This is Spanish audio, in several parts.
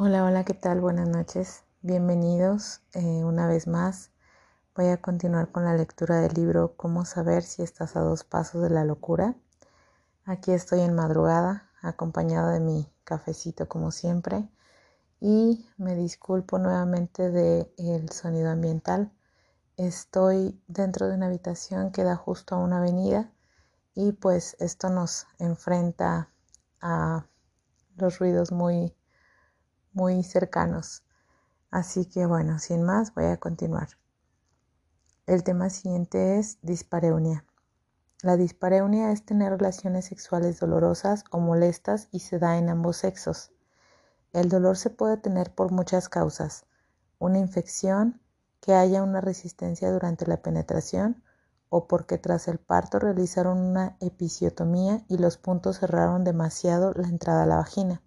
Hola, hola, ¿qué tal? Buenas noches. Bienvenidos eh, una vez más. Voy a continuar con la lectura del libro Cómo saber si estás a dos pasos de la locura. Aquí estoy en madrugada, acompañado de mi cafecito como siempre. Y me disculpo nuevamente del sonido ambiental. Estoy dentro de una habitación que da justo a una avenida y pues esto nos enfrenta a los ruidos muy muy cercanos. Así que bueno, sin más, voy a continuar. El tema siguiente es dispareunia. La dispareunia es tener relaciones sexuales dolorosas o molestas y se da en ambos sexos. El dolor se puede tener por muchas causas. Una infección, que haya una resistencia durante la penetración o porque tras el parto realizaron una episiotomía y los puntos cerraron demasiado la entrada a la vagina.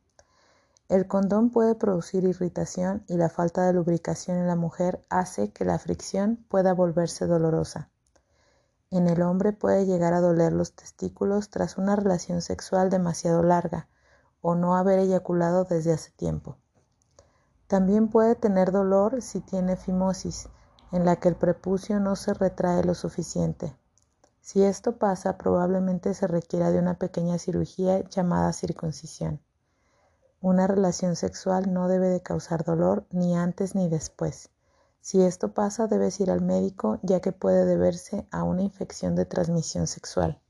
El condón puede producir irritación y la falta de lubricación en la mujer hace que la fricción pueda volverse dolorosa. En el hombre puede llegar a doler los testículos tras una relación sexual demasiado larga o no haber eyaculado desde hace tiempo. También puede tener dolor si tiene fimosis, en la que el prepucio no se retrae lo suficiente. Si esto pasa, probablemente se requiera de una pequeña cirugía llamada circuncisión. Una relación sexual no debe de causar dolor ni antes ni después. Si esto pasa, debes ir al médico ya que puede deberse a una infección de transmisión sexual.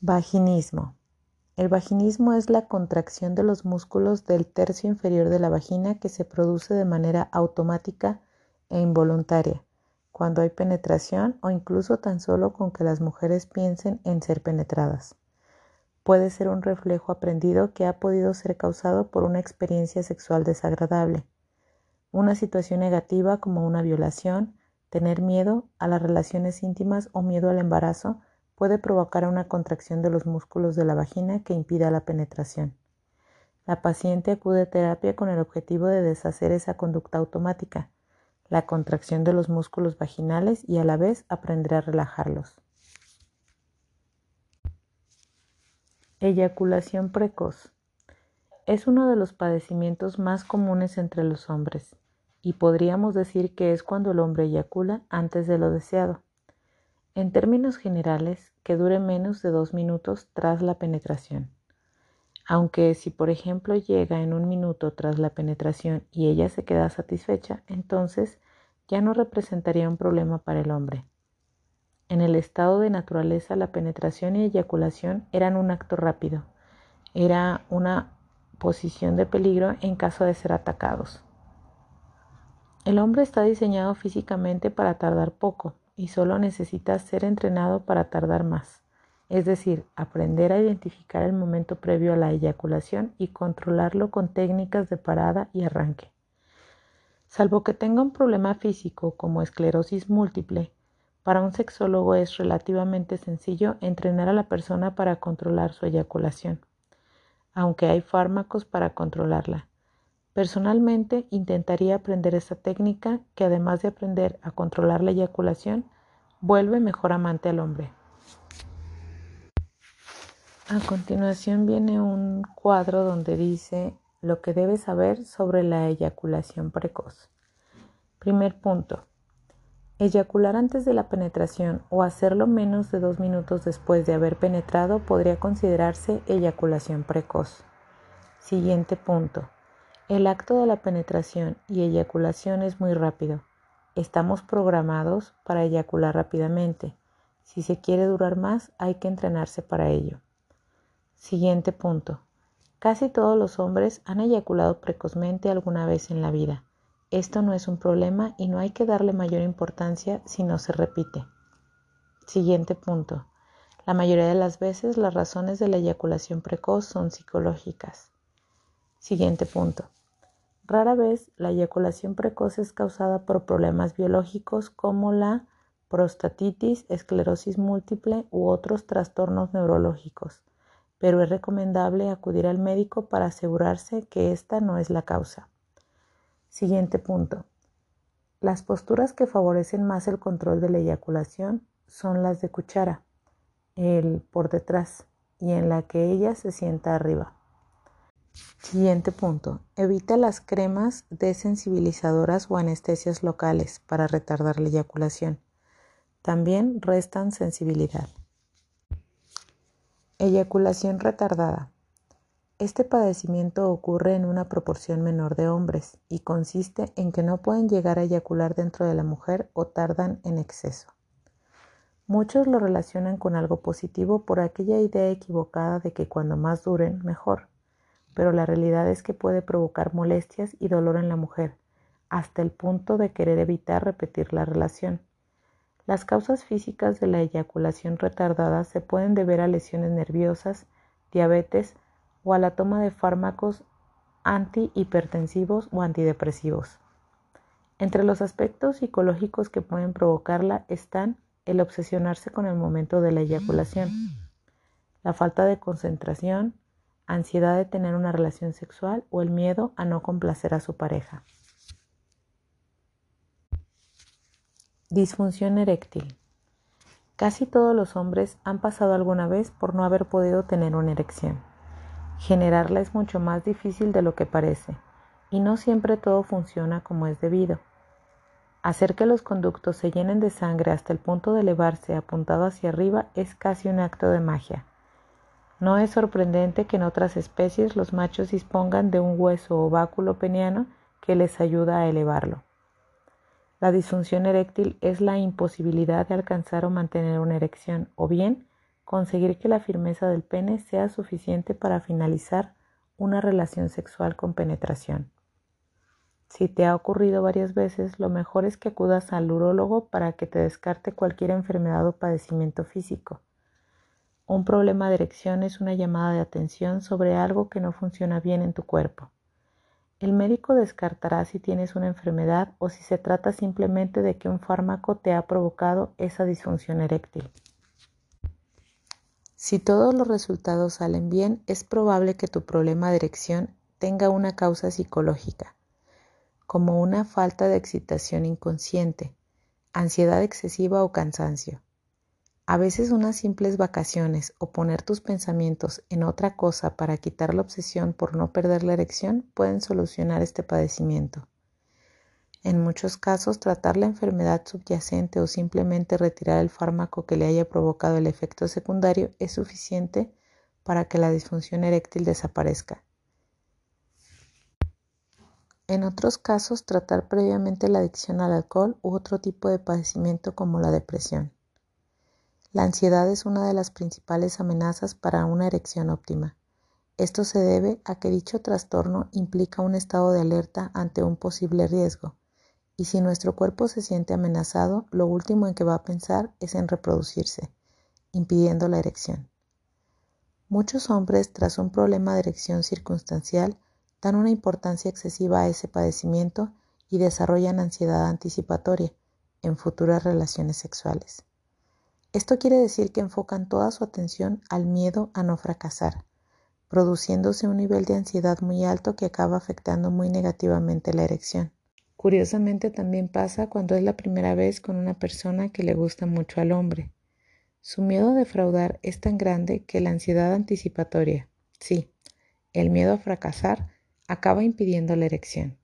Vaginismo. El vaginismo es la contracción de los músculos del tercio inferior de la vagina que se produce de manera automática e involuntaria cuando hay penetración o incluso tan solo con que las mujeres piensen en ser penetradas puede ser un reflejo aprendido que ha podido ser causado por una experiencia sexual desagradable, una situación negativa como una violación, tener miedo a las relaciones íntimas o miedo al embarazo puede provocar una contracción de los músculos de la vagina que impida la penetración. La paciente acude a terapia con el objetivo de deshacer esa conducta automática, la contracción de los músculos vaginales y a la vez aprender a relajarlos. Eyaculación precoz. Es uno de los padecimientos más comunes entre los hombres y podríamos decir que es cuando el hombre eyacula antes de lo deseado. En términos generales, que dure menos de dos minutos tras la penetración. Aunque si por ejemplo llega en un minuto tras la penetración y ella se queda satisfecha, entonces ya no representaría un problema para el hombre. En el estado de naturaleza, la penetración y eyaculación eran un acto rápido. Era una posición de peligro en caso de ser atacados. El hombre está diseñado físicamente para tardar poco y solo necesita ser entrenado para tardar más, es decir, aprender a identificar el momento previo a la eyaculación y controlarlo con técnicas de parada y arranque. Salvo que tenga un problema físico como esclerosis múltiple, para un sexólogo es relativamente sencillo entrenar a la persona para controlar su eyaculación, aunque hay fármacos para controlarla. Personalmente intentaría aprender esta técnica que además de aprender a controlar la eyaculación, vuelve mejor amante al hombre. A continuación viene un cuadro donde dice lo que debes saber sobre la eyaculación precoz. Primer punto. Eyacular antes de la penetración o hacerlo menos de dos minutos después de haber penetrado podría considerarse eyaculación precoz. Siguiente punto. El acto de la penetración y eyaculación es muy rápido. Estamos programados para eyacular rápidamente. Si se quiere durar más, hay que entrenarse para ello. Siguiente punto. Casi todos los hombres han eyaculado precozmente alguna vez en la vida. Esto no es un problema y no hay que darle mayor importancia si no se repite. Siguiente punto. La mayoría de las veces las razones de la eyaculación precoz son psicológicas. Siguiente punto. Rara vez la eyaculación precoz es causada por problemas biológicos como la prostatitis, esclerosis múltiple u otros trastornos neurológicos, pero es recomendable acudir al médico para asegurarse que esta no es la causa. Siguiente punto. Las posturas que favorecen más el control de la eyaculación son las de cuchara, el por detrás y en la que ella se sienta arriba. Siguiente punto. Evita las cremas desensibilizadoras o anestesias locales para retardar la eyaculación. También restan sensibilidad. Eyaculación retardada. Este padecimiento ocurre en una proporción menor de hombres y consiste en que no pueden llegar a eyacular dentro de la mujer o tardan en exceso. Muchos lo relacionan con algo positivo por aquella idea equivocada de que cuando más duren, mejor, pero la realidad es que puede provocar molestias y dolor en la mujer, hasta el punto de querer evitar repetir la relación. Las causas físicas de la eyaculación retardada se pueden deber a lesiones nerviosas, diabetes, o a la toma de fármacos antihipertensivos o antidepresivos. Entre los aspectos psicológicos que pueden provocarla están el obsesionarse con el momento de la eyaculación, la falta de concentración, ansiedad de tener una relación sexual o el miedo a no complacer a su pareja. Disfunción eréctil. Casi todos los hombres han pasado alguna vez por no haber podido tener una erección. Generarla es mucho más difícil de lo que parece, y no siempre todo funciona como es debido. Hacer que los conductos se llenen de sangre hasta el punto de elevarse apuntado hacia arriba es casi un acto de magia. No es sorprendente que en otras especies los machos dispongan de un hueso o báculo peniano que les ayuda a elevarlo. La disfunción eréctil es la imposibilidad de alcanzar o mantener una erección, o bien conseguir que la firmeza del pene sea suficiente para finalizar una relación sexual con penetración. Si te ha ocurrido varias veces, lo mejor es que acudas al urólogo para que te descarte cualquier enfermedad o padecimiento físico. Un problema de erección es una llamada de atención sobre algo que no funciona bien en tu cuerpo. El médico descartará si tienes una enfermedad o si se trata simplemente de que un fármaco te ha provocado esa disfunción eréctil. Si todos los resultados salen bien, es probable que tu problema de erección tenga una causa psicológica, como una falta de excitación inconsciente, ansiedad excesiva o cansancio. A veces unas simples vacaciones o poner tus pensamientos en otra cosa para quitar la obsesión por no perder la erección pueden solucionar este padecimiento. En muchos casos, tratar la enfermedad subyacente o simplemente retirar el fármaco que le haya provocado el efecto secundario es suficiente para que la disfunción eréctil desaparezca. En otros casos, tratar previamente la adicción al alcohol u otro tipo de padecimiento como la depresión. La ansiedad es una de las principales amenazas para una erección óptima. Esto se debe a que dicho trastorno implica un estado de alerta ante un posible riesgo y si nuestro cuerpo se siente amenazado, lo último en que va a pensar es en reproducirse, impidiendo la erección. Muchos hombres, tras un problema de erección circunstancial, dan una importancia excesiva a ese padecimiento y desarrollan ansiedad anticipatoria en futuras relaciones sexuales. Esto quiere decir que enfocan toda su atención al miedo a no fracasar, produciéndose un nivel de ansiedad muy alto que acaba afectando muy negativamente la erección. Curiosamente también pasa cuando es la primera vez con una persona que le gusta mucho al hombre. Su miedo a defraudar es tan grande que la ansiedad anticipatoria, sí, el miedo a fracasar, acaba impidiendo la erección.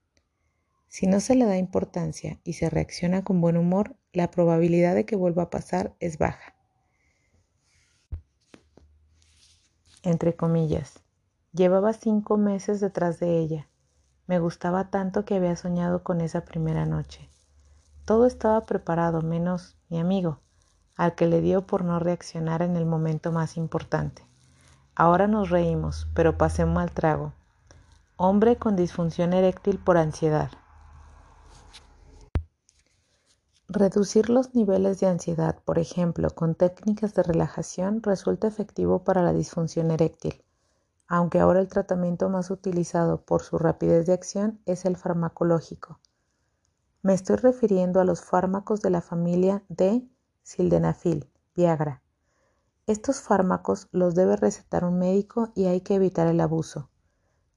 Si no se le da importancia y se reacciona con buen humor, la probabilidad de que vuelva a pasar es baja. Entre comillas, llevaba cinco meses detrás de ella me gustaba tanto que había soñado con esa primera noche. Todo estaba preparado menos mi amigo, al que le dio por no reaccionar en el momento más importante. Ahora nos reímos, pero pasé un mal trago. Hombre con disfunción eréctil por ansiedad. Reducir los niveles de ansiedad, por ejemplo, con técnicas de relajación, resulta efectivo para la disfunción eréctil aunque ahora el tratamiento más utilizado por su rapidez de acción es el farmacológico. Me estoy refiriendo a los fármacos de la familia de sildenafil, Viagra. Estos fármacos los debe recetar un médico y hay que evitar el abuso.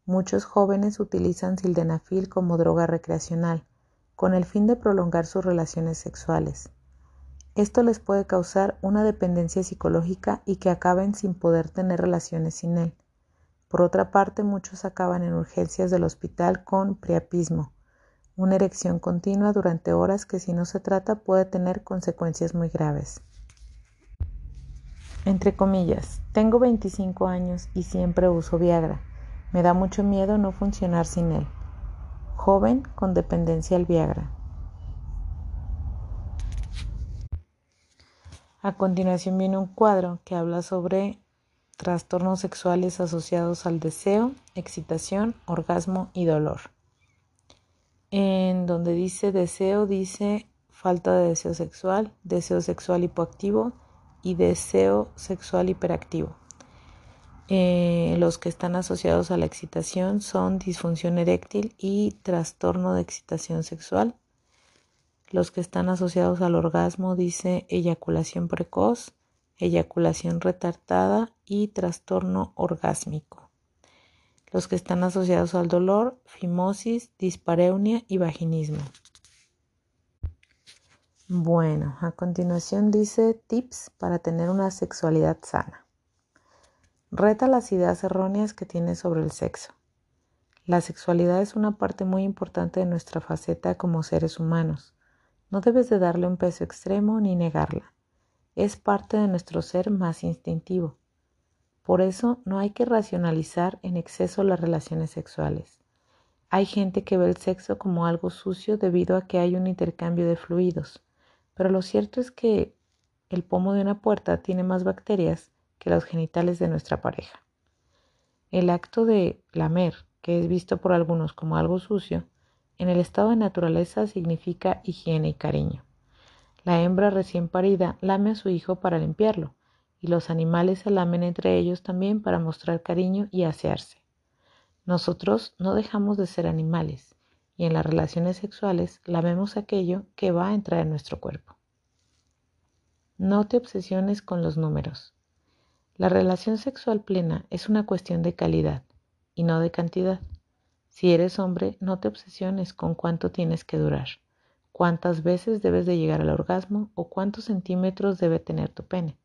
Muchos jóvenes utilizan sildenafil como droga recreacional, con el fin de prolongar sus relaciones sexuales. Esto les puede causar una dependencia psicológica y que acaben sin poder tener relaciones sin él Por otra parte, muchos acaban en urgencias del hospital con priapismo, una erección continua durante horas que si no se trata puede tener consecuencias muy graves. Entre comillas, tengo 25 años y siempre uso Viagra. Me da mucho miedo no funcionar sin él. Joven con dependencia al Viagra. A continuación viene un cuadro que habla sobre trastornos sexuales asociados al deseo, excitación, orgasmo y dolor. En donde dice deseo, dice falta de deseo sexual, deseo sexual hipoactivo y deseo sexual hiperactivo. Eh, los que están asociados a la excitación son disfunción eréctil y trastorno de excitación sexual. Los que están asociados al orgasmo dice eyaculación precoz, eyaculación retardada y trastorno orgásmico. Los que están asociados al dolor, fimosis, dispareunia y vaginismo. Bueno, a continuación dice tips para tener una sexualidad sana. Reta las ideas erróneas que tienes sobre el sexo. La sexualidad es una parte muy importante de nuestra faceta como seres humanos. No debes de darle un peso extremo ni negarla. Es parte de nuestro ser más instintivo. Por eso no hay que racionalizar en exceso las relaciones sexuales. Hay gente que ve el sexo como algo sucio debido a que hay un intercambio de fluidos, pero lo cierto es que el pomo de una puerta tiene más bacterias que los genitales de nuestra pareja. El acto de lamer, que es visto por algunos como algo sucio, en el estado de naturaleza significa higiene y cariño. La hembra recién parida lame a su hijo para limpiarlo, y los animales se lamen entre ellos también para mostrar cariño y asearse. Nosotros no dejamos de ser animales, y en las relaciones sexuales lamemos aquello que va a entrar en nuestro cuerpo. No te obsesiones con los números. La relación sexual plena es una cuestión de calidad y no de cantidad. Si eres hombre, no te obsesiones con cuánto tienes que durar, cuántas veces debes de llegar al orgasmo o cuántos centímetros debe tener tu pene.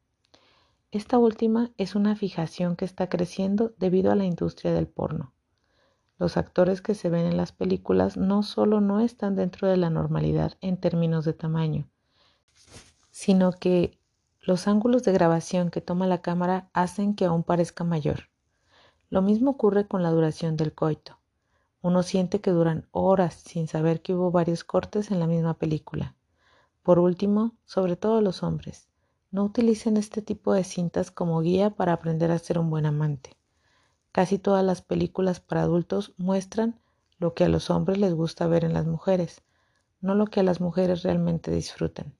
Esta última es una fijación que está creciendo debido a la industria del porno. Los actores que se ven en las películas no solo no están dentro de la normalidad en términos de tamaño, sino que los ángulos de grabación que toma la cámara hacen que aún parezca mayor. Lo mismo ocurre con la duración del coito. Uno siente que duran horas sin saber que hubo varios cortes en la misma película. Por último, sobre todo los hombres, no utilicen este tipo de cintas como guía para aprender a ser un buen amante. Casi todas las películas para adultos muestran lo que a los hombres les gusta ver en las mujeres, no lo que a las mujeres realmente disfrutan.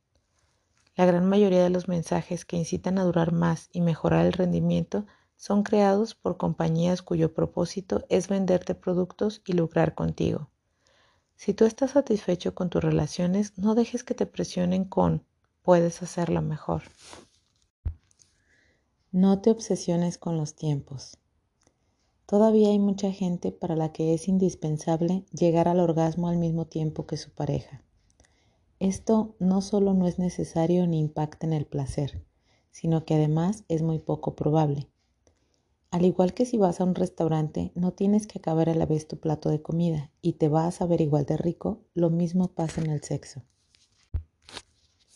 La gran mayoría de los mensajes que incitan a durar más y mejorar el rendimiento son creados por compañías cuyo propósito es venderte productos y lucrar contigo. Si tú estás satisfecho con tus relaciones, no dejes que te presionen con puedes hacerlo mejor. No te obsesiones con los tiempos. Todavía hay mucha gente para la que es indispensable llegar al orgasmo al mismo tiempo que su pareja. Esto no solo no es necesario ni impacta en el placer, sino que además es muy poco probable. Al igual que si vas a un restaurante, no tienes que acabar a la vez tu plato de comida y te vas a ver igual de rico, lo mismo pasa en el sexo.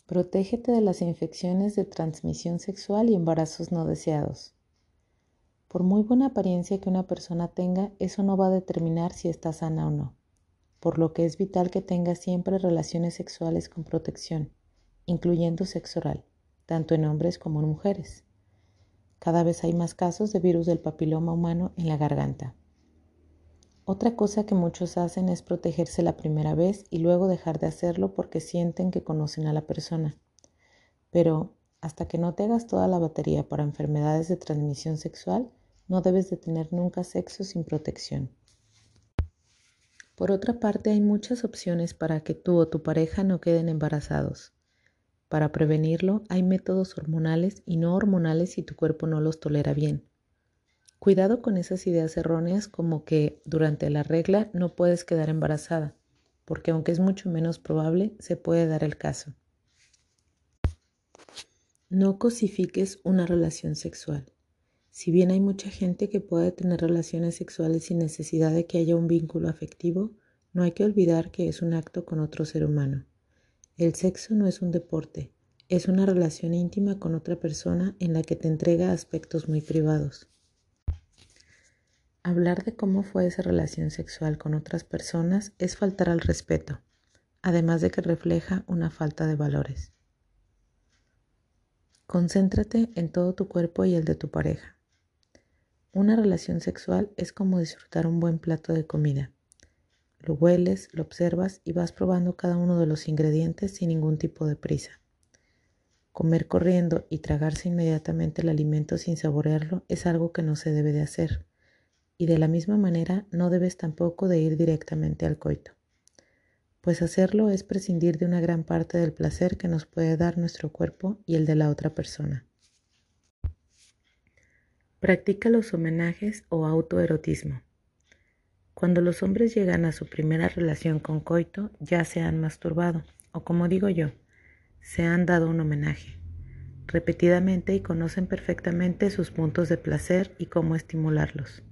Protégete de las infecciones de transmisión sexual y embarazos no deseados. Por muy buena apariencia que una persona tenga, eso no va a determinar si está sana o no, por lo que es vital que tenga siempre relaciones sexuales con protección, incluyendo sexo oral, tanto en hombres como en mujeres. Cada vez hay más casos de virus del papiloma humano en la garganta. Otra cosa que muchos hacen es protegerse la primera vez y luego dejar de hacerlo porque sienten que conocen a la persona. Pero hasta que no te hagas toda la batería para enfermedades de transmisión sexual, no debes de tener nunca sexo sin protección. Por otra parte, hay muchas opciones para que tú o tu pareja no queden embarazados. Para prevenirlo, hay métodos hormonales y no hormonales si tu cuerpo no los tolera bien. Cuidado con esas ideas erróneas como que durante la regla no puedes quedar embarazada, porque aunque es mucho menos probable, se puede dar el caso. No cosifiques una relación sexual. Si bien hay mucha gente que puede tener relaciones sexuales sin necesidad de que haya un vínculo afectivo, no hay que olvidar que es un acto con otro ser humano. El sexo no es un deporte, es una relación íntima con otra persona en la que te entrega aspectos muy privados. Hablar de cómo fue esa relación sexual con otras personas es faltar al respeto, además de que refleja una falta de valores. Concéntrate en todo tu cuerpo y el de tu pareja. Una relación sexual es como disfrutar un buen plato de comida. Lo hueles, lo observas y vas probando cada uno de los ingredientes sin ningún tipo de prisa. Comer corriendo y tragarse inmediatamente el alimento sin saborearlo es algo que no se debe de hacer. Y de la misma manera no debes tampoco de ir directamente al coito. Pues hacerlo es prescindir de una gran parte del placer que nos puede dar nuestro cuerpo y el de la otra persona. Practica los homenajes o autoerotismo. Cuando los hombres llegan a su primera relación con coito, ya se han masturbado, o como digo yo, se han dado un homenaje repetidamente y conocen perfectamente sus puntos de placer y cómo estimularlos.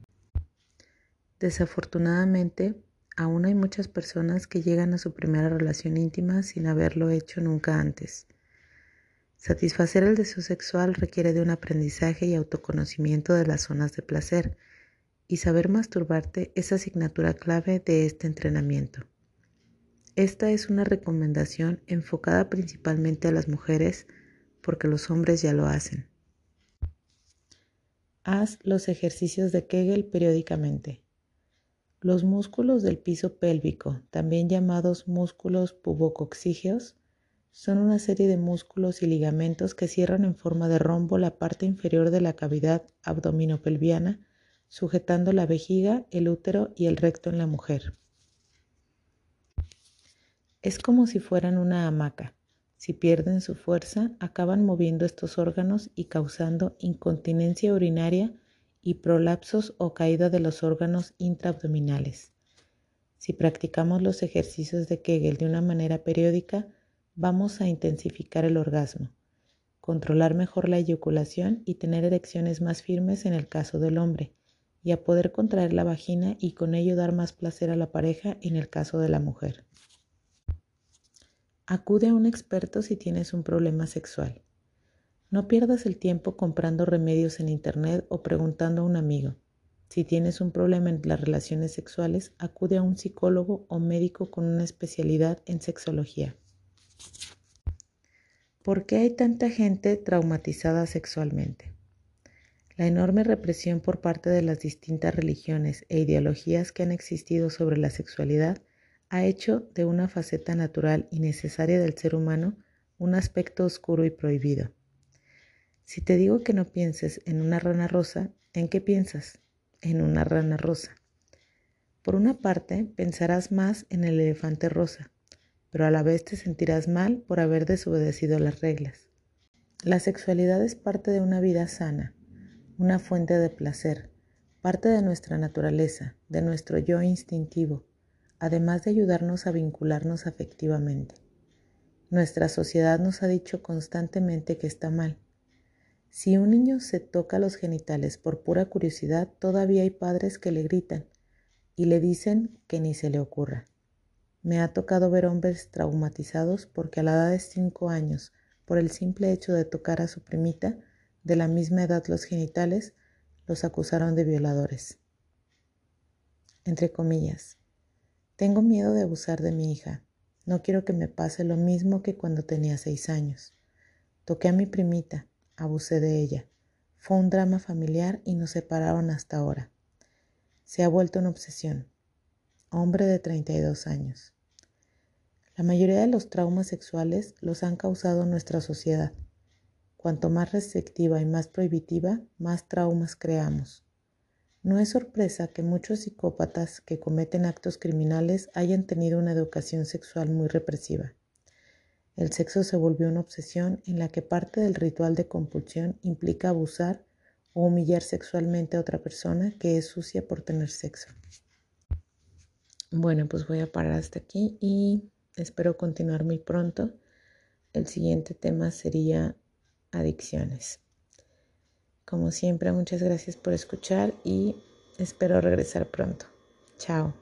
Desafortunadamente, aún hay muchas personas que llegan a su primera relación íntima sin haberlo hecho nunca antes. Satisfacer el deseo sexual requiere de un aprendizaje y autoconocimiento de las zonas de placer, y saber masturbarte es asignatura clave de este entrenamiento. Esta es una recomendación enfocada principalmente a las mujeres porque los hombres ya lo hacen. Haz los ejercicios de Kegel periódicamente. Los músculos del piso pélvico, también llamados músculos pubococcígeos, son una serie de músculos y ligamentos que cierran en forma de rombo la parte inferior de la cavidad abdominopelviana, sujetando la vejiga, el útero y el recto en la mujer. Es como si fueran una hamaca. Si pierden su fuerza, acaban moviendo estos órganos y causando incontinencia urinaria y prolapsos o caída de los órganos intraabdominales. Si practicamos los ejercicios de Kegel de una manera periódica, vamos a intensificar el orgasmo, controlar mejor la eyaculación y tener erecciones más firmes en el caso del hombre, y a poder contraer la vagina y con ello dar más placer a la pareja en el caso de la mujer. Acude a un experto si tienes un problema sexual. No pierdas el tiempo comprando remedios en Internet o preguntando a un amigo. Si tienes un problema en las relaciones sexuales, acude a un psicólogo o médico con una especialidad en sexología. ¿Por qué hay tanta gente traumatizada sexualmente? La enorme represión por parte de las distintas religiones e ideologías que han existido sobre la sexualidad ha hecho de una faceta natural y necesaria del ser humano un aspecto oscuro y prohibido. Si te digo que no pienses en una rana rosa, ¿en qué piensas? En una rana rosa. Por una parte, pensarás más en el elefante rosa, pero a la vez te sentirás mal por haber desobedecido las reglas. La sexualidad es parte de una vida sana, una fuente de placer, parte de nuestra naturaleza, de nuestro yo instintivo, además de ayudarnos a vincularnos afectivamente. Nuestra sociedad nos ha dicho constantemente que está mal. Si un niño se toca los genitales por pura curiosidad, todavía hay padres que le gritan y le dicen que ni se le ocurra. Me ha tocado ver hombres traumatizados porque a la edad de cinco años, por el simple hecho de tocar a su primita, de la misma edad los genitales, los acusaron de violadores. Entre comillas, tengo miedo de abusar de mi hija. No quiero que me pase lo mismo que cuando tenía seis años. Toqué a mi primita, abusé de ella. Fue un drama familiar y nos separaron hasta ahora. Se ha vuelto una obsesión. Hombre de 32 años. La mayoría de los traumas sexuales los han causado nuestra sociedad. Cuanto más restrictiva y más prohibitiva, más traumas creamos. No es sorpresa que muchos psicópatas que cometen actos criminales hayan tenido una educación sexual muy represiva. El sexo se volvió una obsesión en la que parte del ritual de compulsión implica abusar o humillar sexualmente a otra persona que es sucia por tener sexo. Bueno, pues voy a parar hasta aquí y espero continuar muy pronto. El siguiente tema sería adicciones. Como siempre, muchas gracias por escuchar y espero regresar pronto. Chao.